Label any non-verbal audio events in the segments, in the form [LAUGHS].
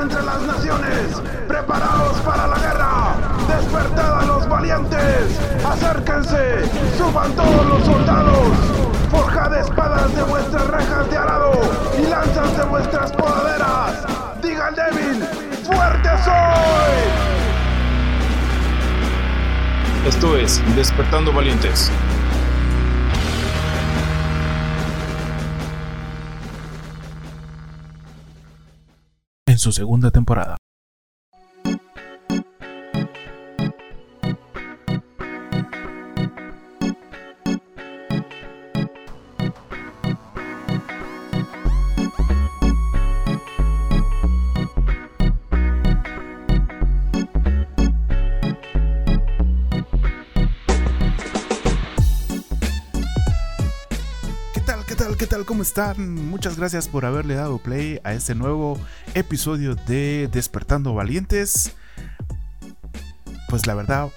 entre las naciones. Preparaos para la guerra. Despertad a los valientes. Acérquense. Suban todos los soldados. Forjad espadas de vuestras rejas de arado y lanzas de vuestras podaderas. Diga al débil, fuerte soy. Esto es Despertando Valientes. Su segunda temporada. ¿Qué tal? ¿Cómo están? Muchas gracias por haberle dado play a este nuevo episodio de Despertando Valientes. Pues la verdad,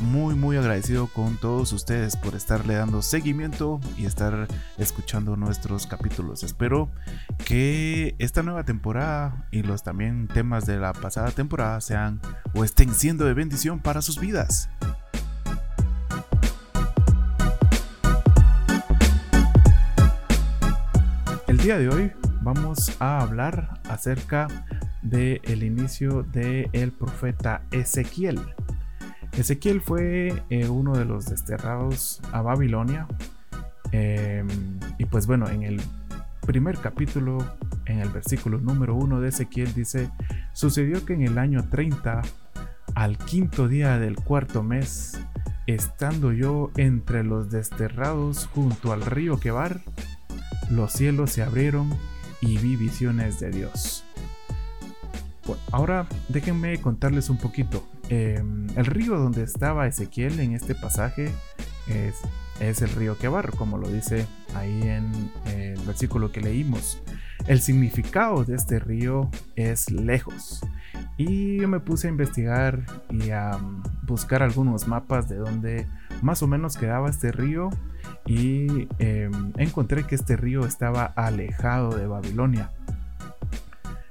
muy muy agradecido con todos ustedes por estarle dando seguimiento y estar escuchando nuestros capítulos. Espero que esta nueva temporada y los también temas de la pasada temporada sean o estén siendo de bendición para sus vidas. Día de hoy vamos a hablar acerca del inicio del profeta Ezequiel. Ezequiel fue eh, uno de los desterrados a Babilonia. eh, y pues bueno, en el primer capítulo, en el versículo número uno de Ezequiel dice, sucedió que en el año 30, al quinto día del cuarto mes, estando yo entre los desterrados junto al río Quebar, los cielos se abrieron y vi visiones de Dios. Bueno, ahora déjenme contarles un poquito. Eh, el río donde estaba Ezequiel en este pasaje es, es el río Quebar, como lo dice ahí en el versículo que leímos. El significado de este río es lejos. Y yo me puse a investigar y a um, buscar algunos mapas de donde más o menos quedaba este río y eh, encontré que este río estaba alejado de Babilonia.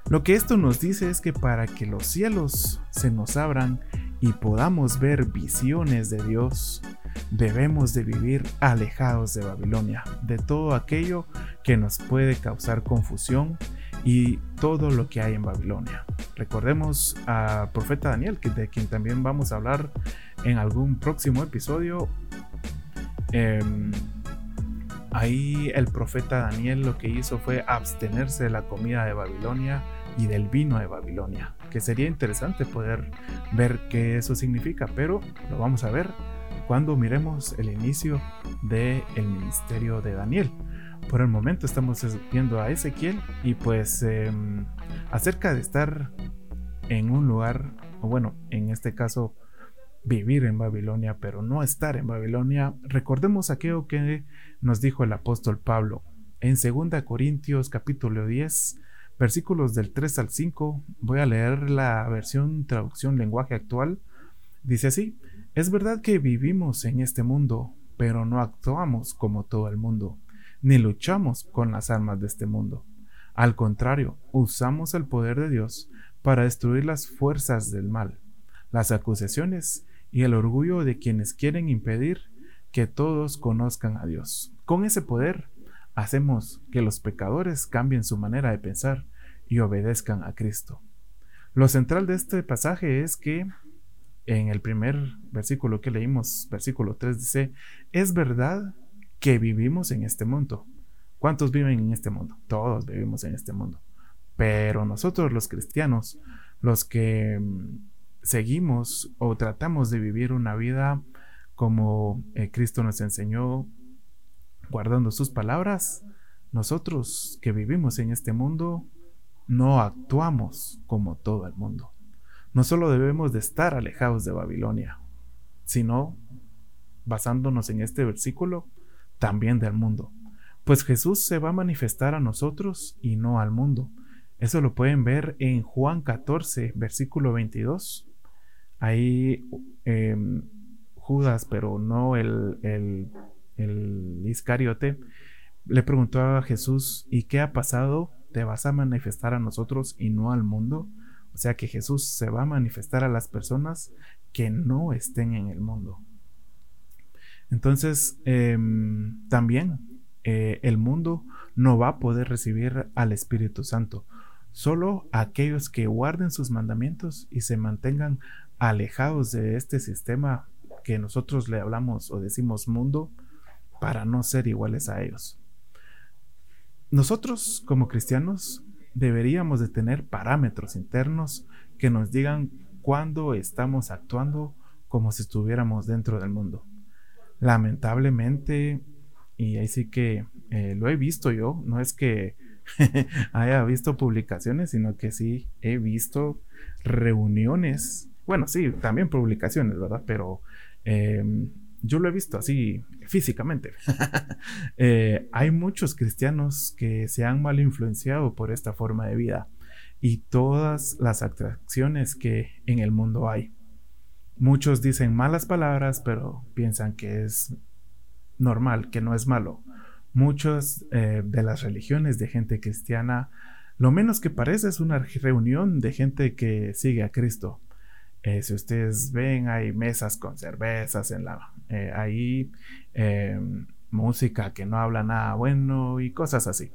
Lo que esto nos dice es que para que los cielos se nos abran y podamos ver visiones de Dios, debemos de vivir alejados de Babilonia, de todo aquello que nos puede causar confusión y todo lo que hay en Babilonia. Recordemos al profeta Daniel, de quien también vamos a hablar en algún próximo episodio. Em, ahí el profeta Daniel lo que hizo fue abstenerse de la comida de Babilonia y del vino de Babilonia, que sería interesante poder ver qué eso significa, pero lo vamos a ver cuando miremos el inicio del ministerio de Daniel. Por el momento estamos viendo a Ezequiel y pues eh, acerca de estar en un lugar, o bueno, en este caso vivir en Babilonia, pero no estar en Babilonia, recordemos aquello que nos dijo el apóstol Pablo en 2 Corintios capítulo 10, versículos del 3 al 5, voy a leer la versión traducción lenguaje actual, dice así, es verdad que vivimos en este mundo, pero no actuamos como todo el mundo, ni luchamos con las armas de este mundo. Al contrario, usamos el poder de Dios para destruir las fuerzas del mal, las acusaciones y el orgullo de quienes quieren impedir que todos conozcan a Dios. Con ese poder hacemos que los pecadores cambien su manera de pensar y obedezcan a Cristo. Lo central de este pasaje es que en el primer versículo que leímos, versículo 3 dice, es verdad que vivimos en este mundo. ¿Cuántos viven en este mundo? Todos vivimos en este mundo. Pero nosotros los cristianos, los que seguimos o tratamos de vivir una vida como eh, Cristo nos enseñó, guardando sus palabras, nosotros que vivimos en este mundo no actuamos como todo el mundo. No solo debemos de estar alejados de Babilonia, sino, basándonos en este versículo, también del mundo. Pues Jesús se va a manifestar a nosotros y no al mundo. Eso lo pueden ver en Juan 14, versículo 22. Ahí eh, Judas, pero no el, el, el Iscariote, le preguntó a Jesús, ¿y qué ha pasado? ¿Te vas a manifestar a nosotros y no al mundo? O sea que Jesús se va a manifestar a las personas que no estén en el mundo. Entonces, em, también eh, el mundo no va a poder recibir al Espíritu Santo. Solo aquellos que guarden sus mandamientos y se mantengan alejados de este sistema que nosotros le hablamos o decimos mundo para no ser iguales a ellos. Nosotros como cristianos deberíamos de tener parámetros internos que nos digan cuándo estamos actuando como si estuviéramos dentro del mundo. Lamentablemente, y ahí sí que eh, lo he visto yo, no es que [LAUGHS] haya visto publicaciones, sino que sí he visto reuniones, bueno, sí, también publicaciones, ¿verdad? Pero em, yo lo he visto así físicamente. [LAUGHS] Eh, hay muchos cristianos que se han mal influenciado por esta forma de vida y todas las atracciones que en el mundo hay. Muchos dicen malas palabras, pero piensan que es normal, que no es malo. Muchas eh, de las religiones de gente cristiana, lo menos que parece es una reunión de gente que sigue a Cristo. Eh, si ustedes ven, hay mesas con cervezas en la, eh, ahí, em, música que no habla nada bueno y cosas así.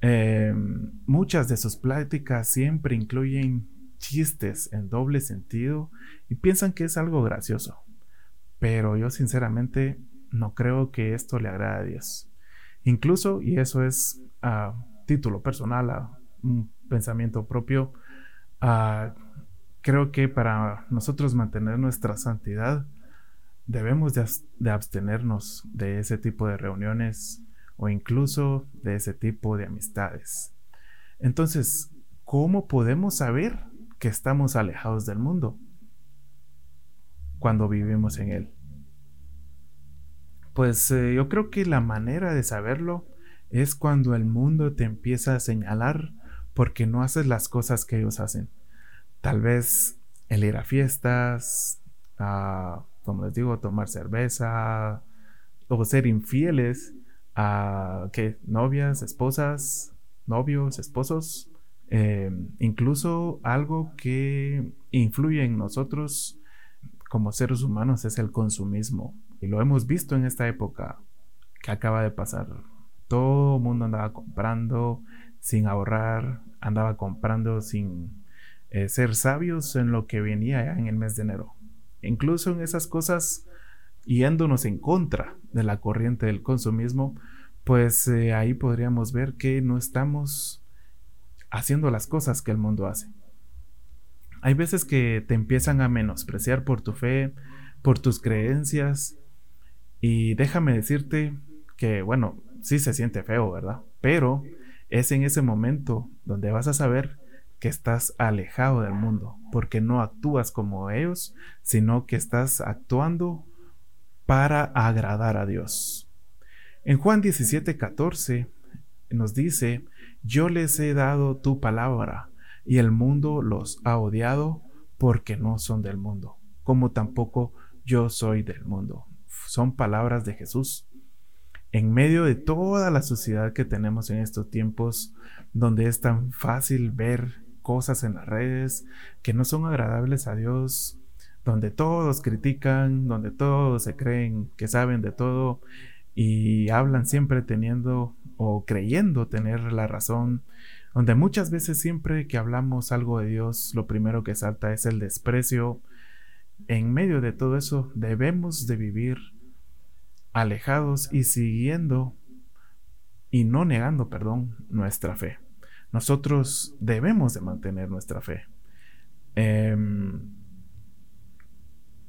Em, muchas de sus pláticas siempre incluyen chistes en doble sentido y piensan que es algo gracioso. Pero yo sinceramente no creo que esto le agrade a Dios. Incluso, y eso es a título personal, a un pensamiento propio, creo que para nosotros mantener nuestra santidad, debemos de, abstenernos de ese tipo de reuniones o incluso de ese tipo de amistades. Entonces, ¿cómo podemos saber que estamos alejados del mundo cuando vivimos en él? Pues eh, yo creo que la manera de saberlo es cuando el mundo te empieza a señalar porque no haces las cosas que ellos hacen. Tal vez el ir a fiestas, como les digo, tomar cerveza o ser infieles a que novias, esposas, novios, esposos, em, incluso algo que influye en nosotros como seres humanos es el consumismo. Y lo hemos visto en esta época que acaba de pasar. Todo el mundo andaba comprando sin ahorrar, andaba comprando sin eh, ser sabios en lo que venía en el mes de enero. Incluso en esas cosas, yéndonos en contra de la corriente del consumismo, pues eh, ahí podríamos ver que no estamos haciendo las cosas que el mundo hace. Hay veces que te empiezan a menospreciar por tu fe, por tus creencias, y déjame decirte que, bueno, sí se siente feo, ¿verdad? Pero es en ese momento donde vas a saber que estás alejado del mundo, porque no actúas como ellos, sino que estás actuando para agradar a Dios. En Juan 17, 14 nos dice, yo les he dado tu palabra, y el mundo los ha odiado porque no son del mundo, como tampoco yo soy del mundo. Son palabras de Jesús. En medio de toda la sociedad que tenemos en estos tiempos, donde es tan fácil ver cosas en las redes que no son agradables a Dios, donde todos critican, donde todos se creen que saben de todo y hablan siempre teniendo o creyendo tener la razón, donde muchas veces siempre que hablamos algo de Dios, lo primero que salta es el desprecio. En medio de todo eso debemos de vivir alejados y siguiendo y no negando, perdón, nuestra fe nosotros debemos de mantener nuestra fe. Em,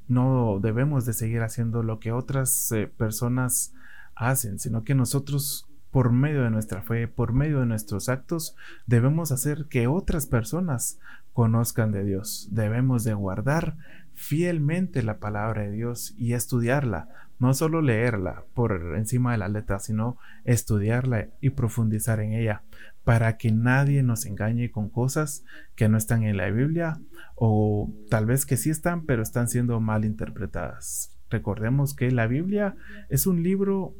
no debemos de seguir haciendo lo que otras eh, personas hacen, sino que nosotros por medio de nuestra fe, por medio de nuestros actos, debemos hacer que otras personas conozcan de Dios. Debemos de guardar fielmente la palabra de Dios y estudiarla, no solo leerla por encima de la letra, sino estudiarla y profundizar en ella, para que nadie nos engañe con cosas que no están en la Biblia o tal vez que sí están, pero están siendo mal interpretadas. Recordemos que la Biblia es un libro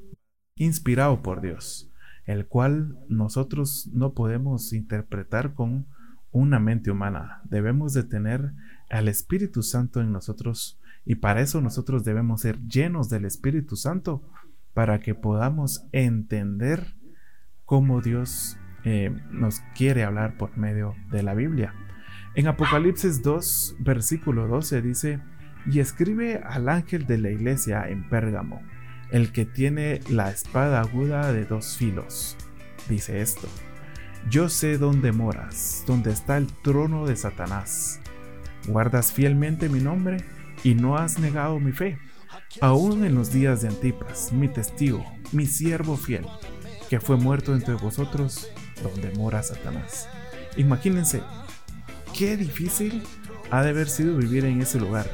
inspirado por Dios, el cual nosotros no podemos interpretar con una mente humana. Debemos de tener al Espíritu Santo en nosotros y para eso nosotros debemos ser llenos del Espíritu Santo para que podamos entender cómo Dios eh, nos quiere hablar por medio de la Biblia. En Apocalipsis 2, versículo 12 dice, y escribe al ángel de la iglesia en Pérgamo, el que tiene la espada aguda de dos filos. Dice esto, yo sé dónde moras, dónde está el trono de Satanás. Guardas fielmente mi nombre y no has negado mi fe. Aún en los días de Antipas, mi testigo, mi siervo fiel, que fue muerto entre vosotros, donde mora Satanás. Imagínense, qué difícil ha de haber sido vivir en ese lugar,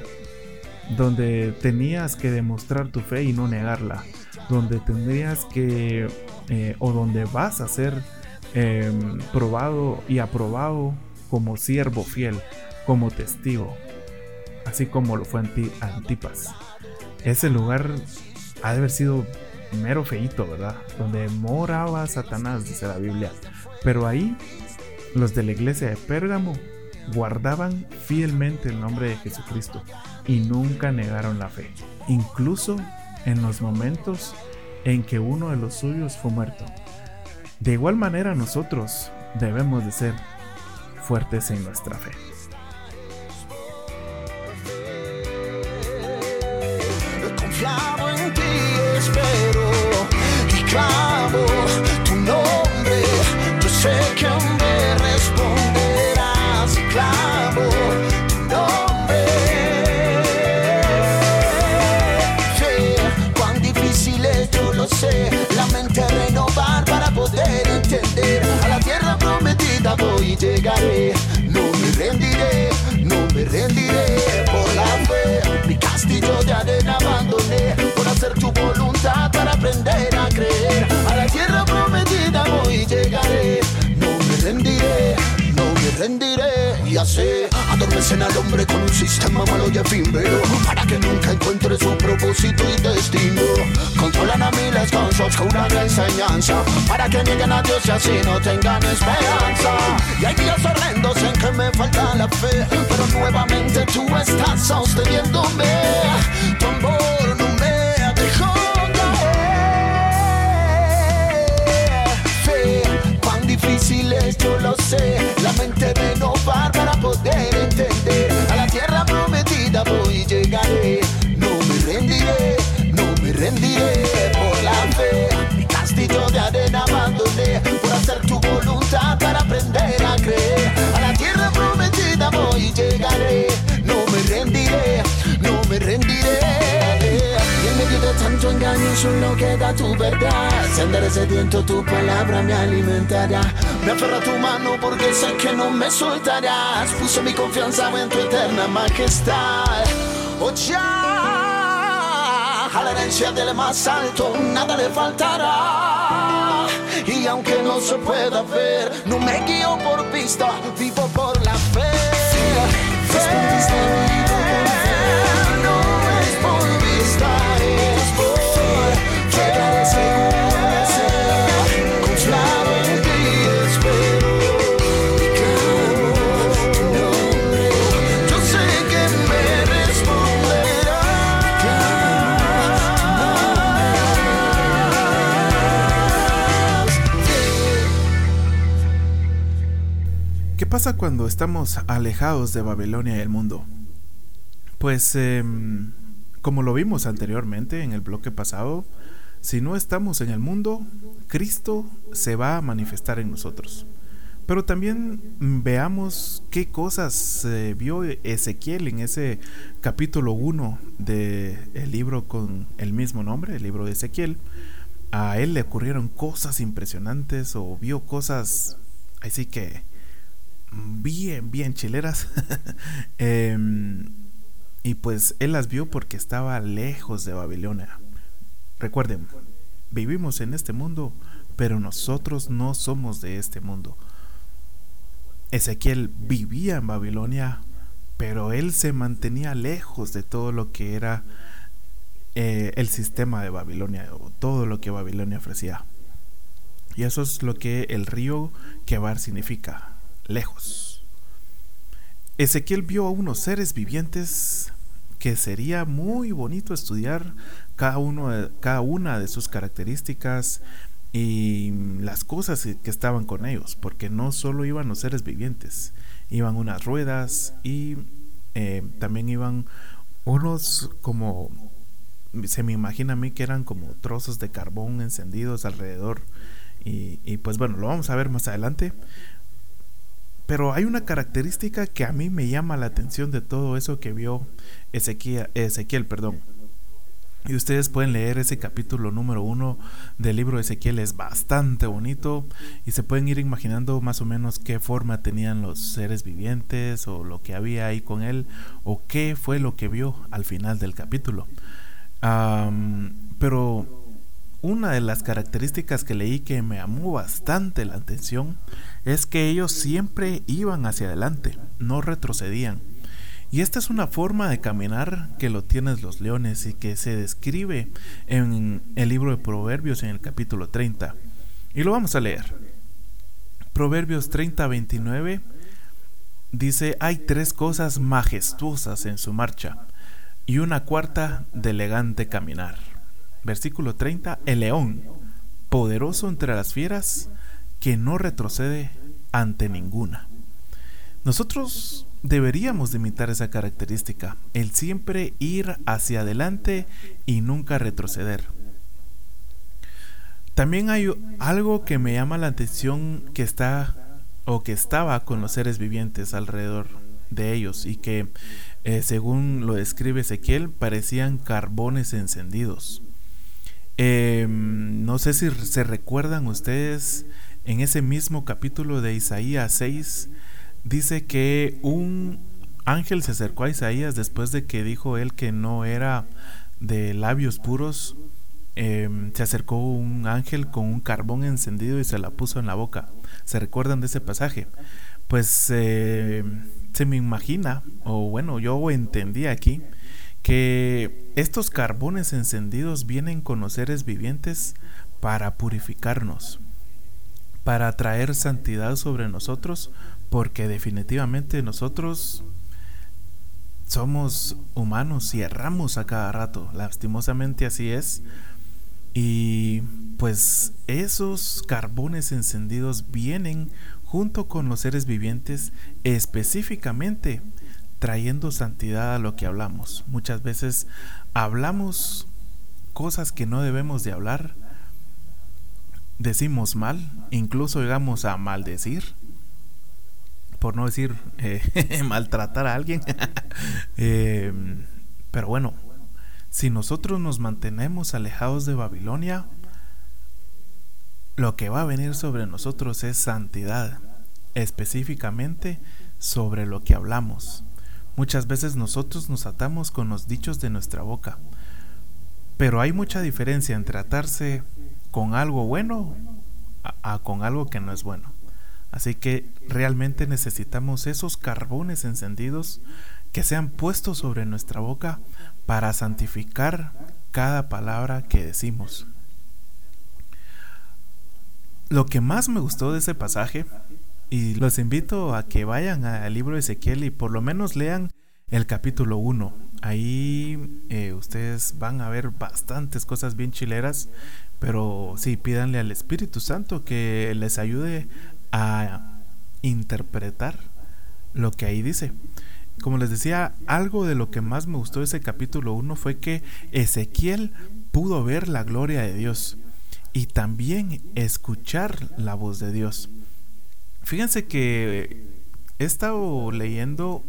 donde tenías que demostrar tu fe y no negarla, donde tendrías que, eh, o donde vas a ser em, probado y aprobado como siervo fiel, como testigo, así como lo fue Antipas. Ese lugar ha de haber sido mero feito, ¿verdad? Donde moraba Satanás, dice la Biblia. Pero ahí, los de la iglesia de Pérgamo guardaban fielmente el nombre de Jesucristo y nunca negaron la fe, incluso en los momentos en que uno de los suyos fue muerto. De igual manera nosotros debemos de ser fuertes en nuestra fe. en ti, espero y prometida voy así adormecen al hombre con un sistema malo y efímero para que nunca encuentre su propósito y destino. Controlan a miles con su oscura enseñanza para que nieguen a Dios y así no tengan esperanza. Y hay días horrendos en que me falta la fe, pero nuevamente tú estás sosteniéndome. Solo queda tu verdad. Si andaré sediento, tu palabra me alimentará. Me aferro a tu mano porque sé que no me soltarás. Puse mi confianza en tu eterna majestad. Oh, ya, a la herencia del más alto nada le faltará. Y aunque no se pueda ver, no me guío por vista, vivo por la fe. Fe. Pasa cuando estamos alejados de Babilonia y el mundo? Pues, em, como lo vimos anteriormente en el bloque pasado, si no estamos en el mundo, Cristo se va a manifestar en nosotros. Pero también mm, veamos qué cosas eh, vio Ezequiel en ese capítulo 1 del libro con el mismo nombre, el libro de Ezequiel. A él le ocurrieron cosas impresionantes o vio cosas así que bien, bien chileras. [LAUGHS] Em, y pues él las vio porque estaba lejos de Babilonia. Recuerden, vivimos en este mundo, pero nosotros no somos de este mundo. Ezequiel vivía en Babilonia, pero él se mantenía lejos de todo lo que era eh, el sistema de Babilonia o todo lo que Babilonia ofrecía. Y eso es lo que el río Kebar significa, lejos. Ezequiel vio a unos seres vivientes que sería muy bonito estudiar cada, uno cada una de sus características y las cosas que estaban con ellos, porque no solo iban los seres vivientes, iban unas ruedas y eh, también iban unos como se me imagina a mí que eran como trozos de carbón encendidos alrededor y, y pues bueno lo vamos a ver más adelante pero hay una característica que a mí me llama la atención de todo eso que vio Ezequiel, Ezequiel perdón. Y ustedes pueden leer ese capítulo número uno del libro de Ezequiel, es bastante bonito y se pueden ir imaginando más o menos qué forma tenían los seres vivientes o lo que había ahí con él o qué fue lo que vio al final del capítulo. pero una de las características que leí que me llamó bastante la atención es que ellos siempre iban hacia adelante, no retrocedían. Y esta es una forma de caminar que lo tienen los leones y que se describe en el libro de Proverbios en el capítulo 30. Y lo vamos a leer. Proverbios 30, 29 dice, hay tres cosas majestuosas en su marcha y una cuarta de elegante caminar. Versículo 30, el león, poderoso entre las fieras, que no retrocede ante ninguna. Nosotros deberíamos de imitar esa característica, el siempre ir hacia adelante y nunca retroceder. También hay algo que me llama la atención que está o que estaba con los seres vivientes alrededor de ellos y que eh, según lo describe Ezequiel parecían carbones encendidos. Em, no sé si se recuerdan ustedes en ese mismo capítulo de Isaías 6, dice que un ángel se acercó a Isaías después de que dijo él que no era de labios puros. Em, se acercó un ángel con un carbón encendido y se la puso en la boca. ¿Se recuerdan de ese pasaje? Pues eh, se me imagina, o bueno, yo entendí aquí, que estos carbones encendidos vienen con los seres vivientes para purificarnos para traer santidad sobre nosotros, porque definitivamente nosotros somos humanos y erramos a cada rato, lastimosamente así es. Y pues esos carbones encendidos vienen junto con los seres vivientes específicamente trayendo santidad a lo que hablamos. Muchas veces hablamos cosas que no debemos de hablar decimos mal, incluso llegamos a maldecir, por no decir eh, [LAUGHS] maltratar a alguien. [LAUGHS] Eh, pero bueno, si nosotros nos mantenemos alejados de Babilonia, lo que va a venir sobre nosotros es santidad, específicamente sobre lo que hablamos. Muchas veces nosotros nos atamos con los dichos de nuestra boca, pero hay mucha diferencia entre atarse con algo bueno a, con algo que no es bueno. Así que realmente necesitamos esos carbones encendidos que sean puestos sobre nuestra boca para santificar cada palabra que decimos. Lo que más me gustó de ese pasaje, y los invito a que vayan al libro de Ezequiel y por lo menos lean el capítulo 1. Ahí eh, ustedes van a ver bastantes cosas bien chileras, pero sí, pídanle al Espíritu Santo que les ayude a interpretar lo que ahí dice. Como les decía, algo de lo que más me gustó de ese capítulo 1 fue que Ezequiel pudo ver la gloria de Dios y también escuchar la voz de Dios. Fíjense que he estado leyendo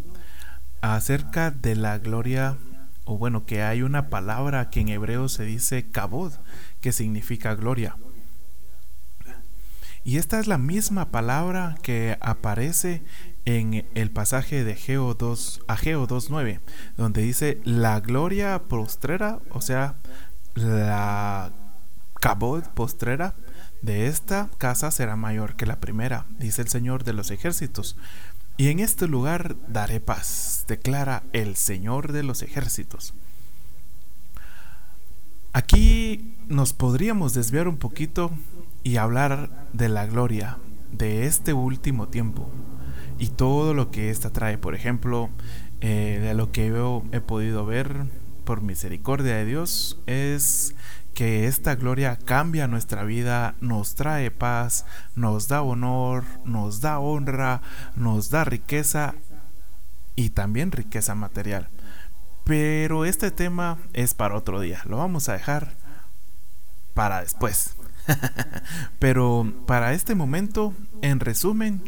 acerca de la gloria, o bueno, que hay una palabra que en hebreo se dice kabod, que significa gloria. Y esta es la misma palabra que aparece en el pasaje de Geo 2, Ageo 2.9, donde dice la gloria postrera, o sea, la cabod postrera de esta casa será mayor que la primera, dice el Señor de los ejércitos. Y en este lugar daré paz, declara el Señor de los ejércitos. Aquí nos podríamos desviar un poquito y hablar de la gloria de este último tiempo. y todo lo que esta trae. Por ejemplo, eh, de lo que yo he podido ver por misericordia de Dios es que esta gloria cambia nuestra vida, nos trae paz, nos da honor, nos da honra, nos da riqueza y también riqueza material. Pero este tema es para otro día, lo vamos a dejar para después. [LAUGHS] Pero para este momento, en resumen,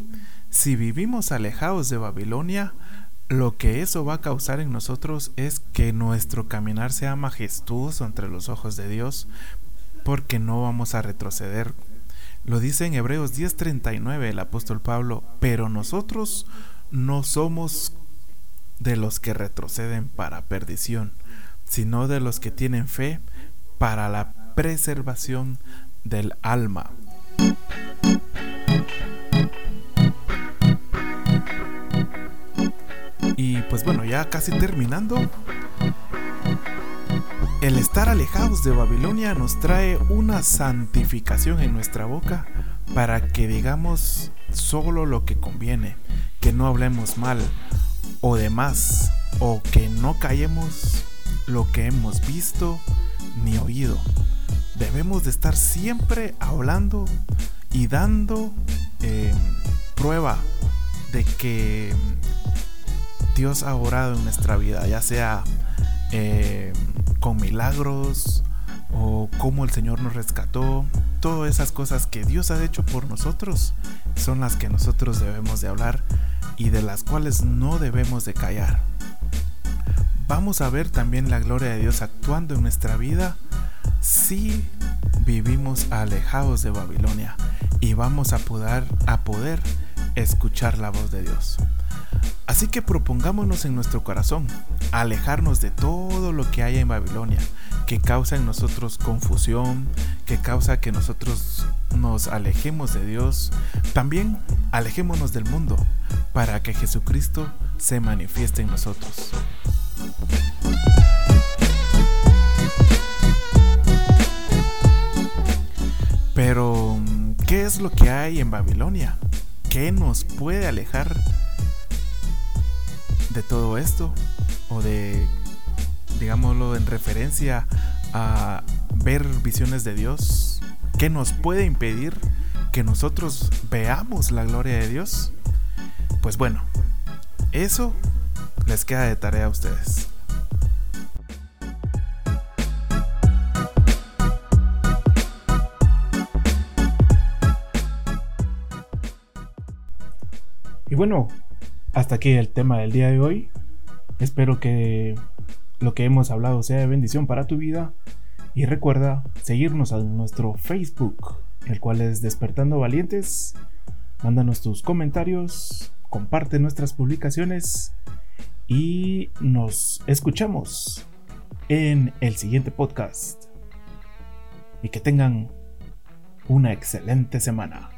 si vivimos alejados de Babilonia, lo que eso va a causar en nosotros es que nuestro caminar sea majestuoso entre los ojos de Dios, porque no vamos a retroceder. Lo dice en Hebreos 10:39 el apóstol Pablo, pero nosotros no somos de los que retroceden para perdición, sino de los que tienen fe para la preservación del alma. Pues bueno, ya casi terminando. El estar alejados de Babilonia nos trae una santificación en nuestra boca para que digamos solo lo que conviene, que no hablemos mal o de más, o que no callemos lo que hemos visto ni oído. Debemos de estar siempre hablando y dando eh, prueba de que Dios ha orado en nuestra vida, ya sea eh, con milagros o cómo el Señor nos rescató. Todas esas cosas que Dios ha hecho por nosotros son las que nosotros debemos de hablar y de las cuales no debemos de callar. Vamos a ver también la gloria de Dios actuando en nuestra vida si vivimos alejados de Babilonia y vamos a poder, a poder escuchar la voz de Dios. Así que propongámonos en nuestro corazón alejarnos de todo lo que haya en Babilonia, que causa en nosotros confusión, que causa que nosotros nos alejemos de Dios. También alejémonos del mundo para que Jesucristo se manifieste en nosotros. Pero, ¿qué es lo que hay en Babilonia? ¿Qué nos puede alejar de todo esto o de, digámoslo, en referencia a ver visiones de Dios, ¿qué nos puede impedir que nosotros veamos la gloria de Dios? Pues bueno, eso les queda de tarea a ustedes. Y bueno, hasta aquí el tema del día de hoy. Espero que lo que hemos hablado sea de bendición para tu vida. Y recuerda seguirnos en nuestro Facebook, el cual es Despertando Valientes. Mándanos tus comentarios, comparte nuestras publicaciones y nos escuchamos en el siguiente podcast. Y que tengan una excelente semana.